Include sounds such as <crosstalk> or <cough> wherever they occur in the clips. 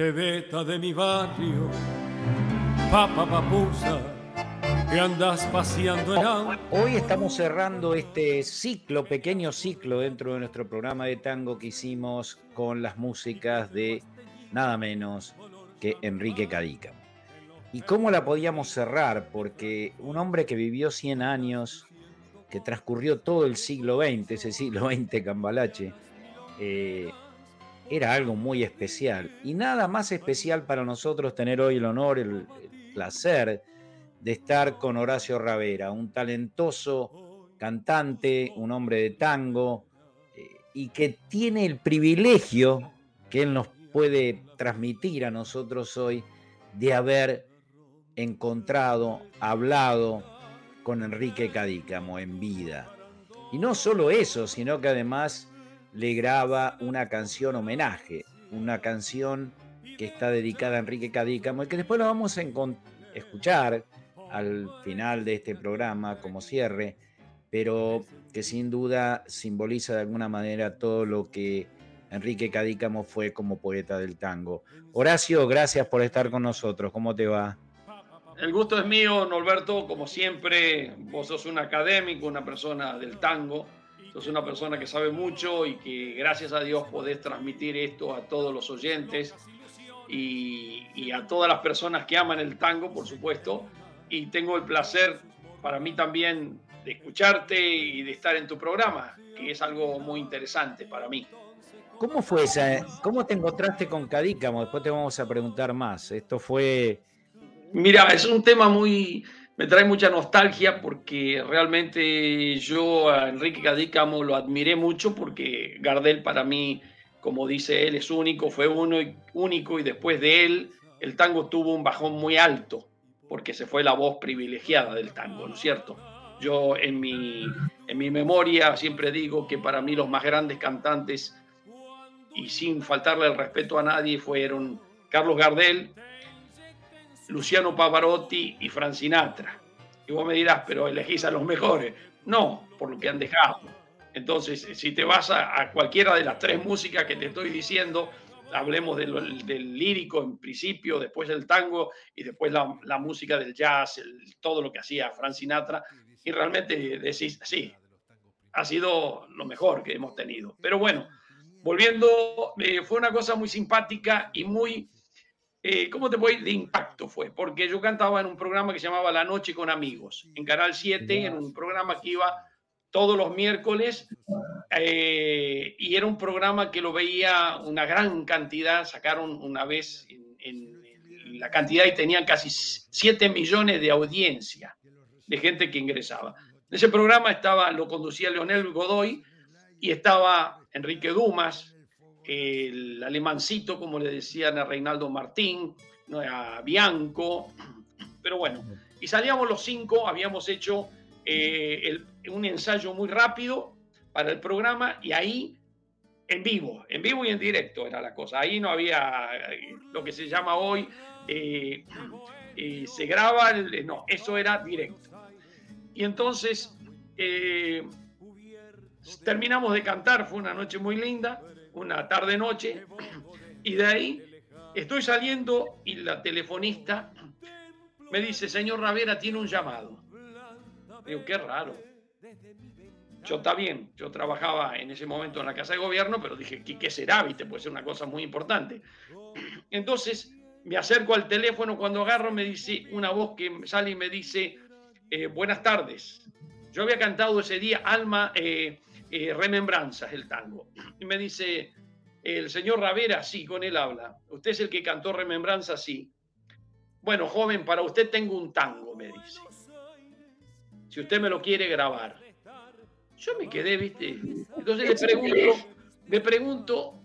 De mi barrio, papa papusa, que andas paseando en Hoy estamos cerrando este ciclo, pequeño ciclo dentro de nuestro programa de tango que hicimos con las músicas de nada menos que Enrique Cadica. ¿Y cómo la podíamos cerrar? Porque un hombre que vivió 100 años, que transcurrió todo el siglo XX, ese siglo XX Cambalache, eh, era algo muy especial. Y nada más especial para nosotros tener hoy el honor, el, placer de estar con Horacio Ravera, un talentoso cantante, un hombre de tango, eh, y que tiene el privilegio que él nos puede transmitir a nosotros hoy de haber encontrado, hablado con Enrique Cadícamo en vida. Y no solo eso, sino que además le graba una canción homenaje, una canción que está dedicada a Enrique Cadícamo y que después lo vamos a escuchar al final de este programa como cierre, pero que sin duda simboliza de alguna manera todo lo que Enrique Cadícamo fue como poeta del tango. Horacio, gracias por estar con nosotros. ¿Cómo te va? El gusto es mío, Norberto, como siempre, vos sos un académico, una persona del tango, sos una persona que sabe mucho y que gracias a Dios podés transmitir esto a todos los oyentes y, a todas las personas que aman el tango, por supuesto. Y tengo el placer para mí también de escucharte y de estar en tu programa, que es algo muy interesante para mí. ¿Cómo fue esa? ¿Cómo te encontraste con Cadícamo? Después te vamos a preguntar más. Esto fue Mira, es un tema muy, me trae mucha nostalgia porque realmente yo a Enrique Cadícamo lo admiré mucho porque Gardel para mí, como dice él, es único, fue uno único y después de él el tango tuvo un bajón muy alto porque se fue la voz privilegiada del tango, ¿no es cierto? Yo en mi, en mi memoria siempre digo que para mí los más grandes cantantes y sin faltarle el respeto a nadie fueron Carlos Gardel, Luciano Pavarotti y Frank Sinatra. Y vos me dirás, pero elegís a los mejores. No, por lo que han dejado. Entonces, si te vas a, cualquiera de las tres músicas que te estoy diciendo, hablemos del, lírico en principio, después el tango y después la, música del jazz, todo lo que hacía Frank Sinatra, y realmente decís, sí, ha sido lo mejor que hemos tenido. Pero bueno, volviendo, eh, fue una cosa muy simpática y muy eh, ¿cómo te voy? De impacto fue, porque yo cantaba en un programa que se llamaba La Noche con Amigos, en Canal 7, en un programa que iba todos los miércoles, eh, y era un programa que lo veía una gran cantidad, sacaron una vez en, la cantidad y tenían casi 7 millones de audiencia de gente que ingresaba. En ese programa estaba, lo conducía Leonel Godoy y estaba Enrique Dumas, el alemancito, como le decían a Reinaldo Martín, a Bianco, pero bueno, y salíamos los cinco, habíamos hecho eh, un ensayo muy rápido para el programa y ahí en vivo, en vivo y en directo era la cosa. Ahí no había eh, lo que se llama hoy, eh, se graba, no, eso era directo. Y entonces terminamos de cantar, fue una noche muy linda una tarde-noche, y de ahí estoy saliendo y la telefonista me dice, señor Ravera, tiene un llamado. Digo, qué raro. Yo está bien, yo trabajaba en ese momento en la Casa de Gobierno, pero dije, ¿qué, será? ¿Viste? Puede ser una cosa muy importante. Entonces me acerco al teléfono, cuando agarro me dice una voz que sale y me dice, eh, buenas tardes. Yo había cantado ese día Alma, eh, eh, remembranzas el tango. Y me dice, el señor Ravera, sí, con él habla. ¿Usted es el que cantó remembranzas? Sí. Bueno, joven, para usted tengo un tango, me dice. Si usted me lo quiere grabar. Yo me quedé, ¿viste? Entonces le pregunto, le pregunto,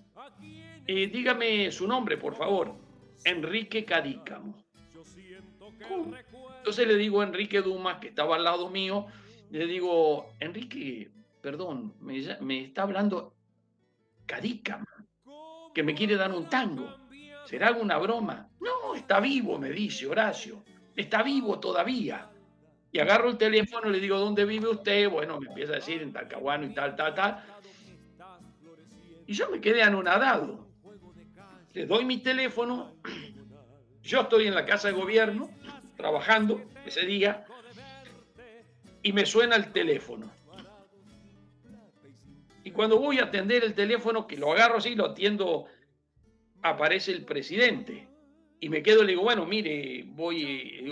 eh, dígame su nombre, por favor. Enrique Cadícamo. Entonces le digo a Enrique Dumas, que estaba al lado mío, le digo, Enrique, perdón, me, está hablando Cadica, que me quiere dar un tango. ¿Será alguna broma? No, está vivo, me dice Horacio. Está vivo todavía. Y agarro el teléfono y le digo, ¿dónde vive usted? Bueno, me empieza a decir en Talcahuano y tal, tal, tal. Y yo me quedé anonadado. le doy mi teléfono, yo estoy en la casa de gobierno, trabajando ese día, y me suena el teléfono. Y cuando voy a atender el teléfono, que lo agarro así, lo atiendo, aparece el presidente. Y me quedo y le digo, bueno, mire, voy,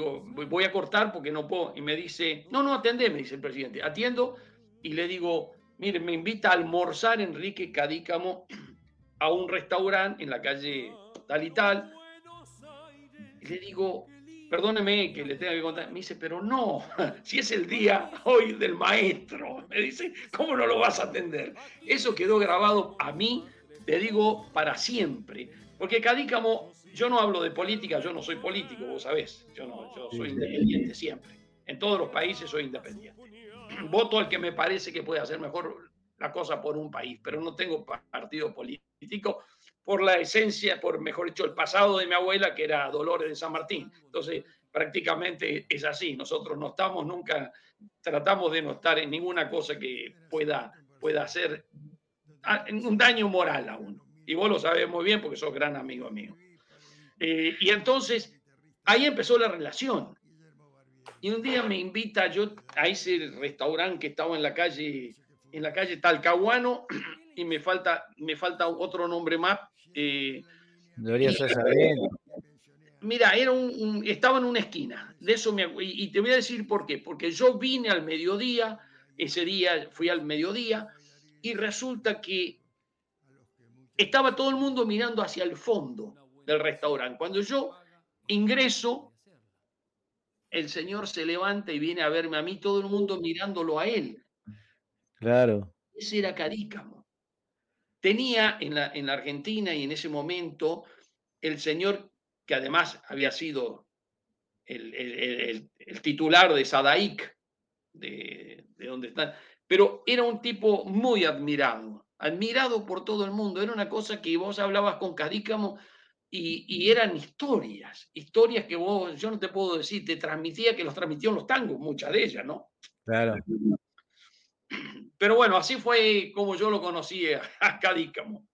voy a cortar porque no puedo. Y me dice, no, no, atendé, me dice el presidente. Atiendo y le digo, mire, me invita a almorzar Enrique Cadícamo <clears throat> a un restaurante en la calle tal y tal. Y le digo, perdóneme que le tenga que contar. Me dice, pero no, <laughs> si es el día hoy del maestro. <laughs> Me dice, ¿cómo no lo vas a atender? Eso quedó grabado a mí, te digo, para siempre. Porque Cadícamo, yo no hablo de política, yo no soy político, vos sabés. Yo, no, yo soy independiente siempre. En todos los países soy independiente. <clears throat> Voto al que me parece que puede hacer mejor la cosa por un país, pero no tengo partido político por la esencia, por mejor dicho, el pasado de mi abuela, que era Dolores de San Martín. Entonces, prácticamente es así. Nosotros no estamos nunca, tratamos de no estar en ninguna cosa que pueda, pueda hacer un daño moral a uno. Y vos lo sabés muy bien porque sos gran amigo mío. Eh, y entonces, ahí empezó la relación. Y un día me invita yo a ese restaurante que estaba en la calle, en la calle Talcahuano, <clears throat> y me falta, me falta otro nombre más, eh, Debería ser Mira, era un, estaba en una esquina. De eso me, y, te voy a decir por qué. Porque yo vine al mediodía, ese día fui al mediodía, y resulta que estaba todo el mundo mirando hacia el fondo del restaurante. Cuando yo ingreso, el señor se levanta y viene a verme a mí, todo el mundo mirándolo a él. Claro. Ese era Carícamo. Tenía en la, en la Argentina y en ese momento el señor, que además había sido el, titular de Sadaic, de, de donde está, pero era un tipo muy admirado, admirado por todo el mundo. Era una cosa que vos hablabas con Cadícamo y, eran historias, historias que vos, yo no te puedo decir, te transmitía que los transmitió los tangos, muchas de ellas, ¿no? Claro. Pero bueno, así fue como yo lo conocí a <laughs> Cadícamo.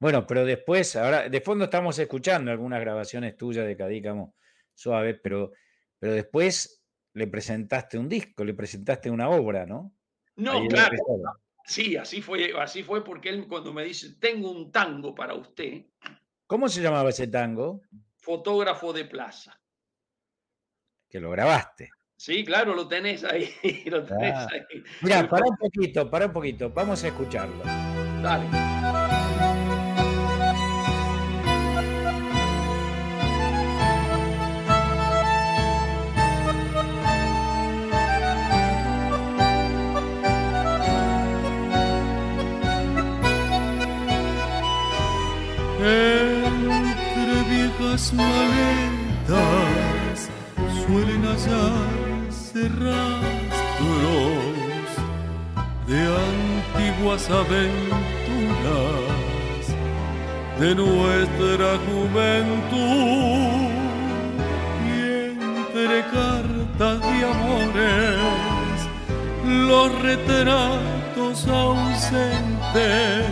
Bueno, pero después, ahora de fondo estamos escuchando algunas grabaciones tuyas de Cadícamo suave, pero, pero después le presentaste un disco, le presentaste una obra, ¿no? No, claro. Sí, así fue, así fue porque él cuando me dice, tengo un tango para usted. ¿Cómo se llamaba ese tango? Fotógrafo de plaza. Que lo grabaste. Sí, claro, lo tenés ahí. <laughs> Lo tenés ahí. Mira, para un poquito, para un poquito. Vamos a escucharlo. Dale. Entre viejas maletas suelen hallar rastros de antiguas aventuras de nuestra juventud y entre cartas de amores los retratos ausentes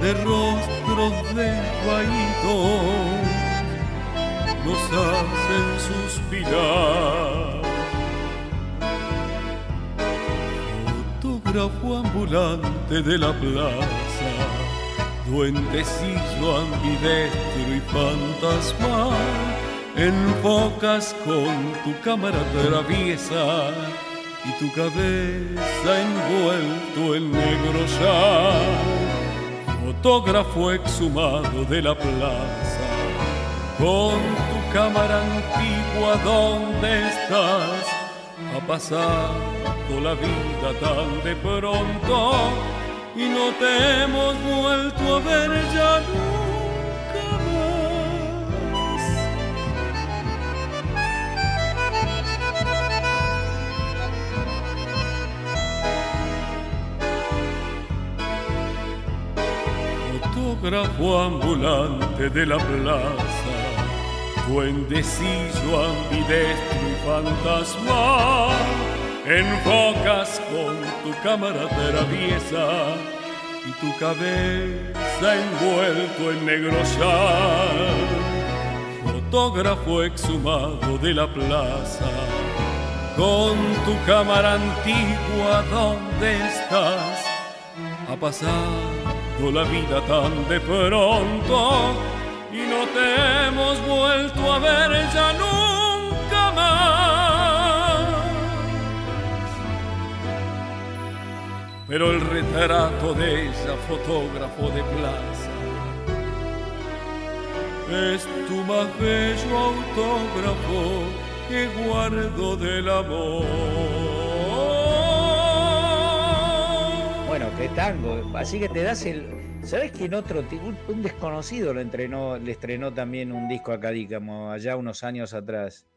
de rostros desvaídos nos hacen suspirar. Fotógrafo ambulante de la plaza, duendecillo ambidestro y fantasmal, enfocas con tu cámara traviesa y tu cabeza envuelto en negro ya. Fotógrafo exhumado de la plaza con tu cámara antigua, ¿dónde estás? Ha la vida tan de pronto y no te hemos vuelto a ver ya nunca más. Fotógrafo ambulante de la plaza duendecillo ambidestro y fantasmal, enfocas con tu cámara traviesa y tu cabeza envuelto en negro sal. Fotógrafo exhumado de la plaza, con tu cámara antigua, ¿dónde estás? Ha pasado la vida tan de pronto y no te hemos vuelto a ver ya nunca más. Pero el retrato de esa fotógrafo de plaza es tu más bello autógrafo que guardo del amor. Bueno, qué tango. Así que te das el, ¿Sabes que en otro, un, un desconocido lo entrenó, le estrenó también un disco a Cadícamo allá unos años atrás?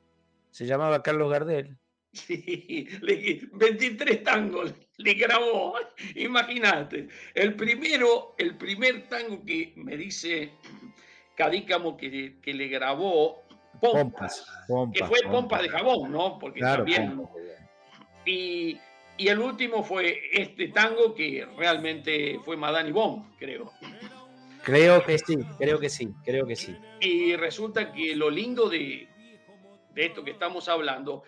Se llamaba Carlos Gardel. Sí, 23 tangos le grabó, imagínate. El primero, el primer tango que me dice Cadícamo que, que le grabó, Pompas, que fue Pompas, de jabón, ¿no? Porque también. Y y el último fue este tango que realmente fue Madame Bon, creo. Creo que sí, creo que sí, creo que sí. Y resulta que lo lindo de, de esto que estamos hablando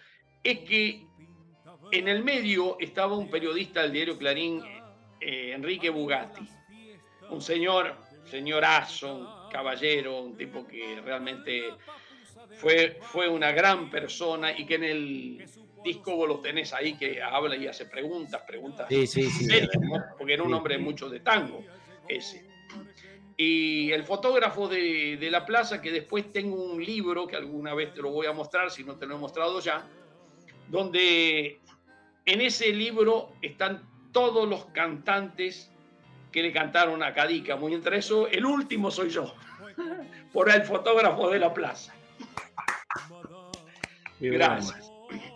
es que en el medio estaba un periodista del diario Clarín, eh, Enrique Bugatti, un señor, señorazo, un caballero, un tipo que realmente fue, fue una gran persona y que en el disco vos lo tenés ahí que habla y hace preguntas, preguntas. Sí, sí, sí. porque era un hombre mucho de tango ese. Y el fotógrafo de, de, la plaza, que después tengo un libro que alguna vez te lo voy a mostrar, si no te lo he mostrado ya, donde en ese libro están todos los cantantes que le cantaron a Cadica. Muy entre eso, el último soy yo, por el fotógrafo de la plaza. Gracias.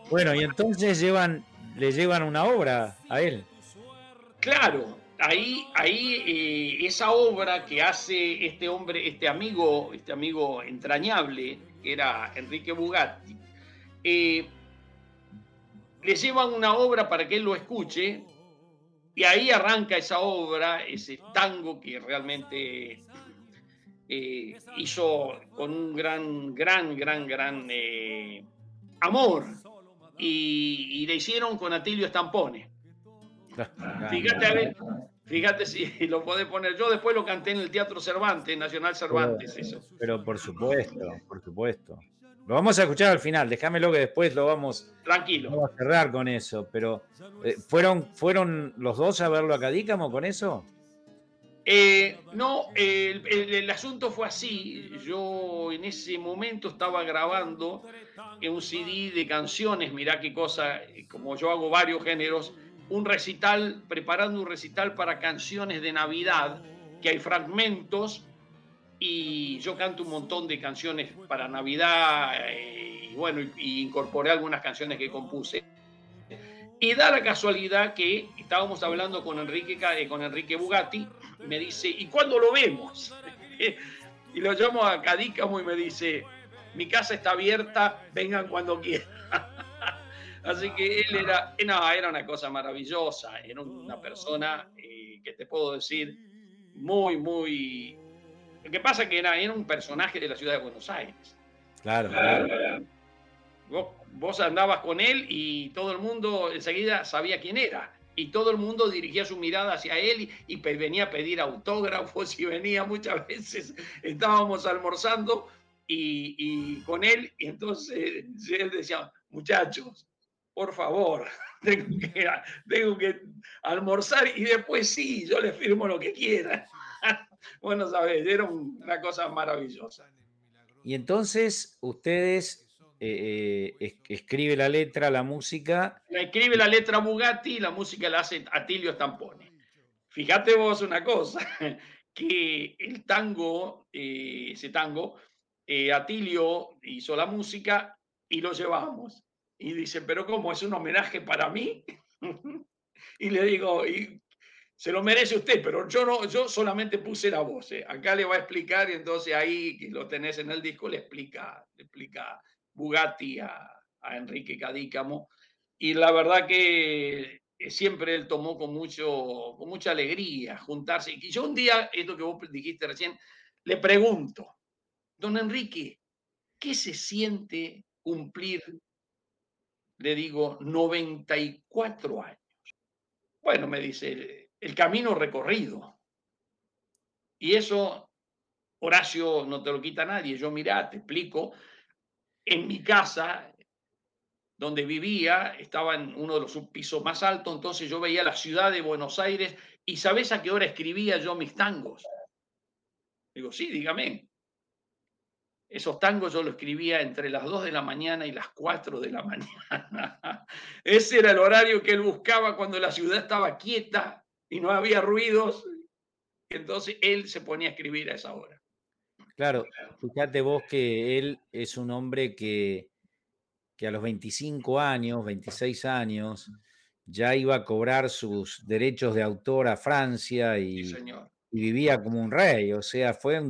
Bueno, y entonces llevan, le llevan una obra a él. Claro, ahí, ahí eh, esa obra que hace este hombre, este amigo, este amigo entrañable, que era Enrique Bugatti, eh, le llevan una obra para que él lo escuche, y ahí arranca esa obra, ese tango que realmente eh, hizo con un gran, gran, gran, gran amor y, le hicieron con Atilio Estampone. Fíjate, fíjate si lo podés poner. Yo después lo canté en el Teatro Cervantes, Nacional Cervantes, pero, eso. Pero por supuesto, por supuesto. Lo vamos a escuchar al final, déjamelo que después lo vamos, Tranquilo. a cerrar con eso. Pero, eh, ¿fueron, ¿fueron los dos a verlo a Cadícamo con eso? Eh, no, el, asunto fue así. Yo en ese momento estaba grabando un CD de canciones, mirá qué cosa, como yo hago varios géneros, un recital, preparando un recital para canciones de Navidad, que hay fragmentos y yo canto un montón de canciones para Navidad eh, y bueno, y incorporé algunas canciones que compuse. Y da la casualidad que estábamos hablando con Enrique, eh, con Enrique Bugatti, me dice, ¿y cuándo lo vemos? <laughs> y lo llamo a Cadícamo y me dice, mi casa está abierta, vengan cuando quieran. <laughs> Así que él era, era una cosa maravillosa, era una persona eh, que te puedo decir muy, muy... Lo que pasa es que era, era un personaje de la ciudad de Buenos Aires. Claro, claro vos, andabas con él y todo el mundo enseguida sabía quién era. Y todo el mundo dirigía su mirada hacia él y, venía a pedir autógrafos y venía muchas <laughs> veces. Estábamos almorzando y, con él y entonces él decía, muchachos, por favor, <laughs> tengo que, tengo que almorzar y después sí, yo le firmo lo que quiera. <laughs> <laughs> bueno, sabes, era una cosa maravillosa. Y entonces ustedes eh, eh, escribe la letra, la música. La escribe la letra Bugatti y la música la hace Atilio Stampone. Fíjate vos una cosa, <laughs> que el tango, eh, ese tango, Atilio hizo la música y lo llevamos. Y dice, pero ¿cómo? ¿Es un homenaje para mí? <laughs> y le digo, y se lo merece usted, pero yo no, yo solamente puse la voz. Acá le va a explicar y entonces ahí que lo tenés en el disco le explica, le explica Bugatti a, Enrique Cadícamo. Y la verdad que eh, siempre él tomó con, mucho, con mucha alegría juntarse. Y yo un día, esto que vos dijiste recién, le pregunto, don Enrique, ¿qué se siente cumplir, le digo, 94 años? Bueno, me dice, el camino recorrido. Y eso, Horacio, no te lo quita nadie. Yo, mira, te explico, en mi casa, donde vivía, estaba en uno de los pisos más altos, entonces yo veía la ciudad de Buenos Aires y ¿sabes a qué hora escribía yo mis tangos? Digo, sí, dígame. Esos tangos yo los escribía entre las 2 de la mañana y las 4 de la <laughs> mañana. Ese era el horario que él buscaba cuando la ciudad estaba quieta y no había ruidos. Entonces él se ponía a escribir a esa hora. Claro, fíjate vos que él es un hombre que, que a los 25 años, 26 años, ya iba a cobrar sus derechos de autor a Francia y, y vivía como un rey. O sea, fue,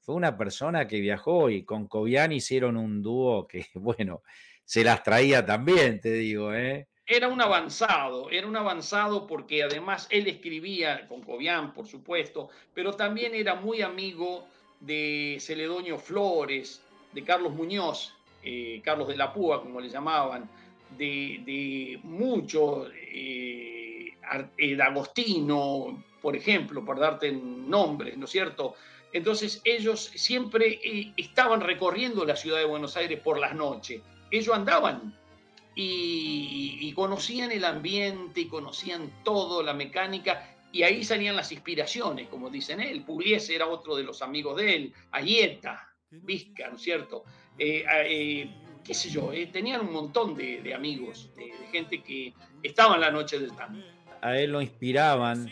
fue una persona que viajó y con Cobian hicieron un dúo que, <laughs> bueno, se las traía también, te digo, ¿eh? Era un avanzado, era un avanzado porque además él escribía con Cobian, por supuesto, pero también era muy amigo de Celedonio Flores, de Carlos Muñoz, eh, Carlos de la Púa, como le llamaban, de, muchos, eh, eh Agostino, por ejemplo, por darte nombres, ¿no es cierto? Entonces ellos siempre eh, estaban recorriendo la ciudad de Buenos Aires por las noches. Ellos andaban y, y, conocían el ambiente y conocían todo, la mecánica, y ahí salían las inspiraciones, como dicen él. Pugliese era otro de los amigos de él, Ayeta, Vizca, ¿no es cierto? Eh, eh, qué sé yo, eh, tenían un montón de, amigos, de, gente que estaba en la noche del tango. A él lo inspiraban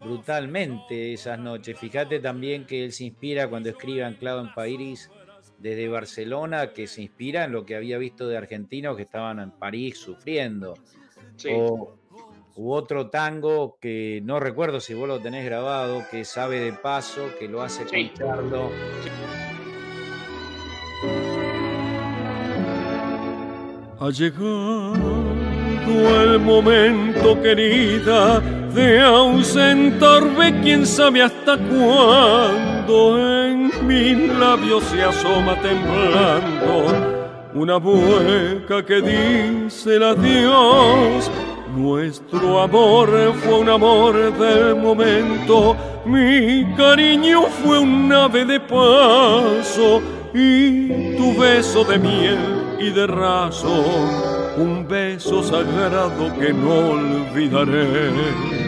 brutalmente esas noches. Fíjate también que él se inspira cuando escribe Anclado en París desde Barcelona, que se inspira en lo que había visto de argentinos que estaban en París sufriendo. Sí. U otro tango que no recuerdo si vos lo tenés grabado, que sabe de paso, que lo hace con Charlo. Ha llegado el momento, querida, de ausentarme, quién sabe hasta cuándo. Mis labios se asoma temblando. Una mueca que dice el adiós. Nuestro amor fue un amor del momento, mi cariño fue un ave de paso. Y tu beso de miel y de raso, un beso sagrado que no olvidaré.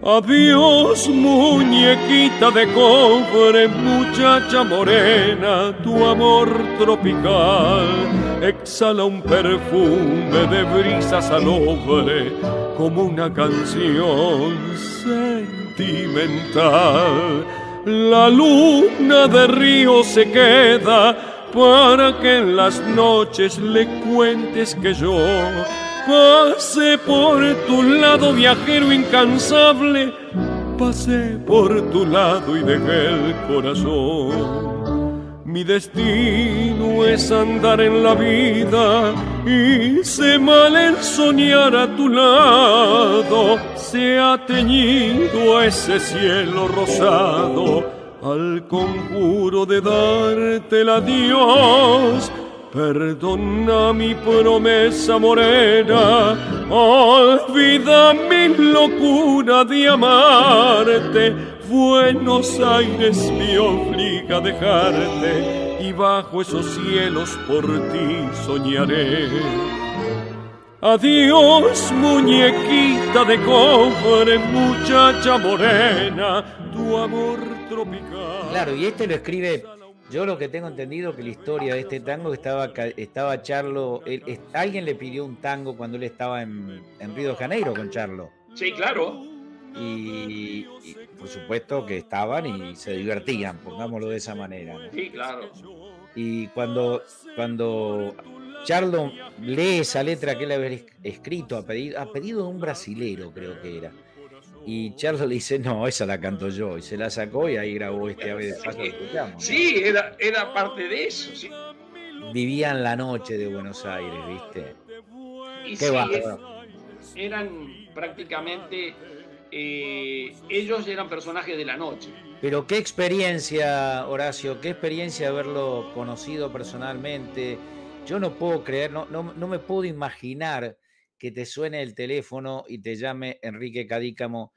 Adiós, muñequita de cobre, muchacha morena, tu amor tropical exhala un perfume de brisa salobre como una canción sentimental. La luna de río se queda para que en las noches le cuentes que yo Pasé por tu lado, viajero incansable. Pasé por tu lado y dejé el corazón. Mi destino es andar en la vida y se mal el soñar a tu lado. Se ha teñido ese cielo rosado al conjuro de darte el adiós Perdona mi promesa morena, olvida mi locura de amarte. Buenos Aires me obliga a dejarte y bajo esos cielos por ti soñaré. Adiós, muñequita de cobre, muchacha morena, tu amor tropical. Claro, y este lo escribe yo lo que tengo entendido que la historia de este tango estaba, estaba Charlo, alguien le pidió un tango cuando él estaba en, Río de Janeiro con Charlo. Sí, claro. Y, por supuesto que estaban y se divertían, pongámoslo de esa manera. Sí, claro. Y cuando, cuando Charlo lee esa letra que él había escrito a pedido, a pedido de un brasilero, creo que era y Charles le dice, no, esa la canto yo. Y se la sacó y ahí grabó este ave de paso que escuchamos. Sí, era, era parte de eso. Sí. Vivían la noche de Buenos Aires, ¿viste? Qué eran prácticamente, eh, ellos eran personajes de la noche. Pero qué experiencia, Horacio, qué experiencia haberlo conocido personalmente. Yo no puedo creer, no, no, no me puedo imaginar que te suene el teléfono y te llame Enrique Cadícamo.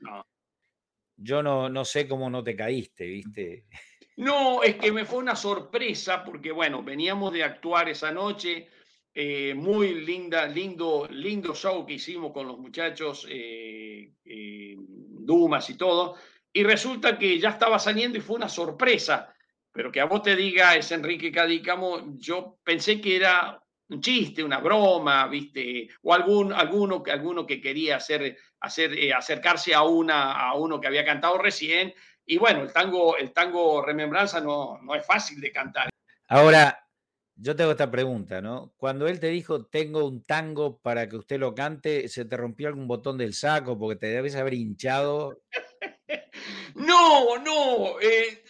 Yo no, no sé cómo no te caíste, ¿viste? <laughs> No, es que me fue una sorpresa porque, bueno, veníamos de actuar esa noche, eh, muy linda, lindo, lindo show que hicimos con los muchachos, eh, eh, Dumas y todo, y resulta que ya estaba saliendo y fue una sorpresa, pero que a vos te diga es Enrique Cadícamo, yo pensé que era un chiste, una broma, ¿viste? O algún, alguno, alguno que quería hacer, hacer, eh, acercarse a, una, a uno que había cantado recién. Y bueno, el tango, el tango Remembranza no, no es fácil de cantar. Ahora, yo tengo esta pregunta, ¿no? Cuando él te dijo, tengo un tango para que usted lo cante, ¿se te rompió algún botón del saco porque te debes haber hinchado? <laughs> No, no, eh,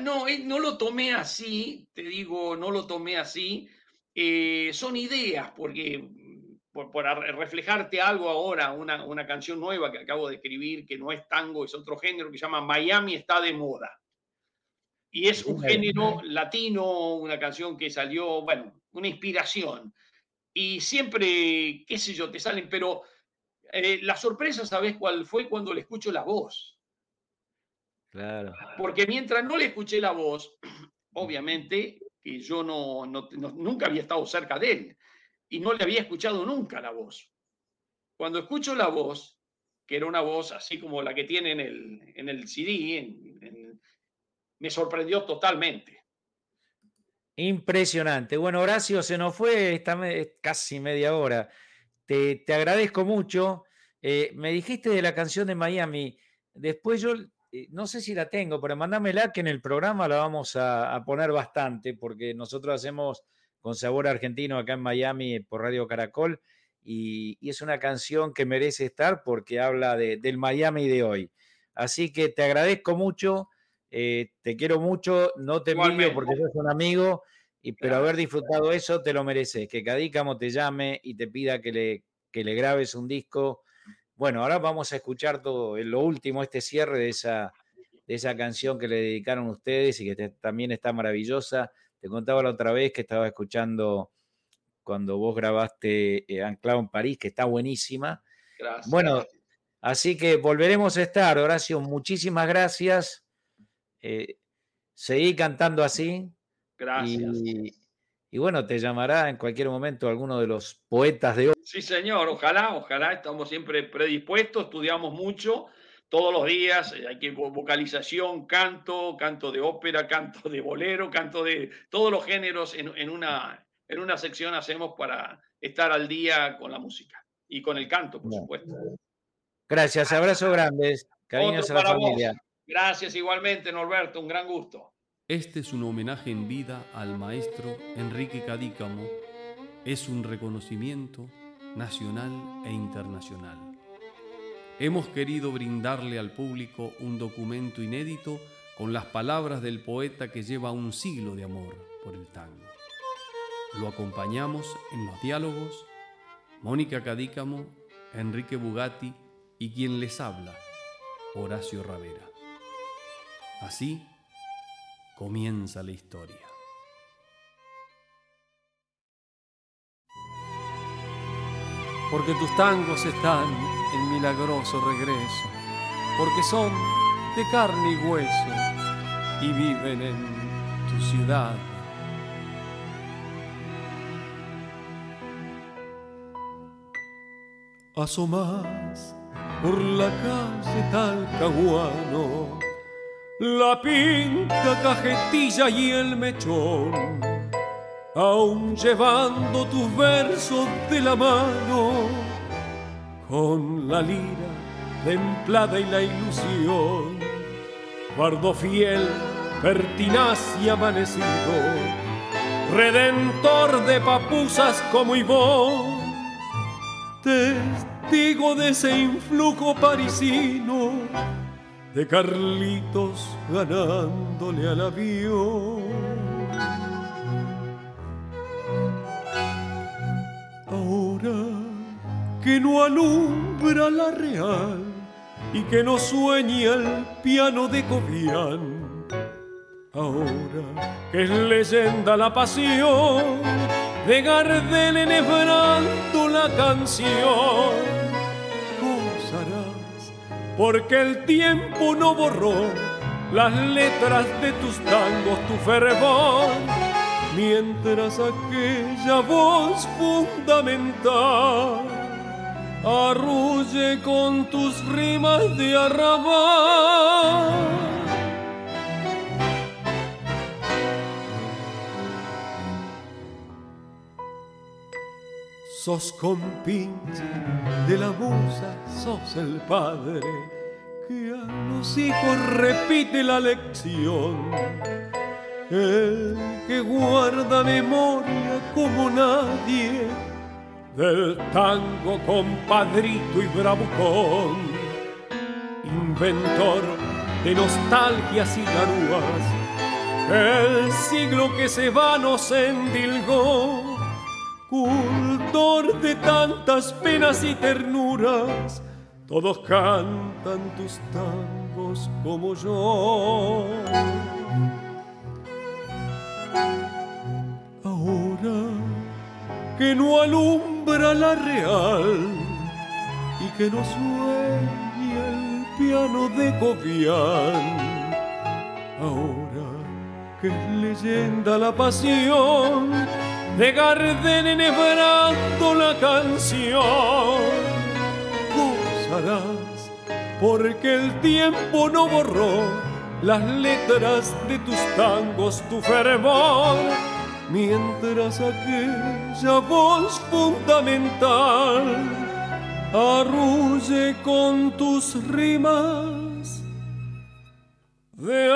no, eh, no lo tomé así, te digo, no lo tomé así. Eh, son ideas, porque mm, por, reflejarte algo ahora, una, una, canción nueva que acabo de escribir, que no es tango, es otro género, que se llama Miami está de moda. Y es un género latino, una canción que salió, bueno, una inspiración. Y siempre, qué sé yo, te salen, pero eh, la sorpresa, ¿sabes cuál fue? Cuando le escucho la voz. Claro. Porque mientras no le escuché la voz, <clears throat> obviamente que yo no, nunca había estado cerca de él y no le había escuchado nunca la voz. Cuando escucho la voz, que era una voz así como la que tiene en el, en el CD, me sorprendió totalmente. Impresionante. Bueno, Horacio, se nos fue esta casi media hora. Te, te agradezco mucho. Eh, me dijiste de la canción de Miami. Después yo no sé si la tengo, pero mándamela que en el programa la vamos a, poner bastante, porque nosotros hacemos con sabor argentino acá en Miami por Radio Caracol, y, es una canción que merece estar porque habla del Miami de hoy. Así que te agradezco mucho, eh, te quiero mucho, no te envidio porque sos un amigo, y, pero haber disfrutado eso te lo mereces, que Cadícamo te llame y te pida que le, que le grabes un disco bueno, ahora vamos a escuchar todo lo último, este cierre de esa, de esa canción que le dedicaron ustedes y que también está maravillosa. Te contaba la otra vez que estaba escuchando cuando vos grabaste eh, Anclado en París, que está buenísima. Gracias. Bueno, así que volveremos a estar, Horacio. Muchísimas gracias. Eh, seguí cantando así. Gracias. Y bueno, te llamará en cualquier momento alguno de los poetas de hoy. Sí, señor, ojalá, ojalá, estamos siempre predispuestos, estudiamos mucho todos los días, eh, hay que vocalización, canto, canto de ópera, <laughs> canto de bolero, canto de todos los géneros en, una, en una sección hacemos para estar al día con la música y con el canto, por supuesto. Gracias, abrazo grandes, cariños a la familia. Gracias igualmente, Norberto, un gran gusto. Este es un homenaje en vida al maestro Enrique Cadícamo. Es un reconocimiento nacional e internacional. Hemos querido brindarle al público un documento inédito con las palabras del poeta que lleva un siglo de amor por el tango. Lo acompañamos en los diálogos Mónica Cadícamo, Enrique Bugatti y quien les habla, Horacio Ravera. Así, comienza la historia. Porque tus tangos están en milagroso regreso, porque son de carne y hueso y viven en tu ciudad. Asomás por la calle Talcahuano la pinta cajetilla y el mechón, aún llevando tus versos de la mano, con la lira templada y la ilusión, bardo fiel, pertinaz y amanecido, redentor de papusas como Ivón, testigo de ese influjo parisino de Carlitos ganándole al avión. Ahora que no alumbra la real y que no sueña el piano de Cobian. Ahora que es leyenda la pasión de Gardel enhebrando la canción, porque el tiempo no borró las letras de tus tangos, tu fervor, mientras aquella voz fundamental arrulle con tus rimas de arrabal. Sos compinche de la musa, sos el padre que a los hijos repite la lección. El que guarda memoria como nadie del tango compadrito y bravucón, inventor de nostalgias y garúas, el siglo que se va nos endilgó, cultor de tantas penas y ternuras, todos cantan tus tangos como yo. Ahora que no alumbra la real y que no sueña el piano de Cobian. Ahora que es leyenda la pasión de Gardel enhebrando la canción, gozarás porque el tiempo no borró las letras de tus tangos, tu fervor mientras aquella voz fundamental arrulle con tus rimas de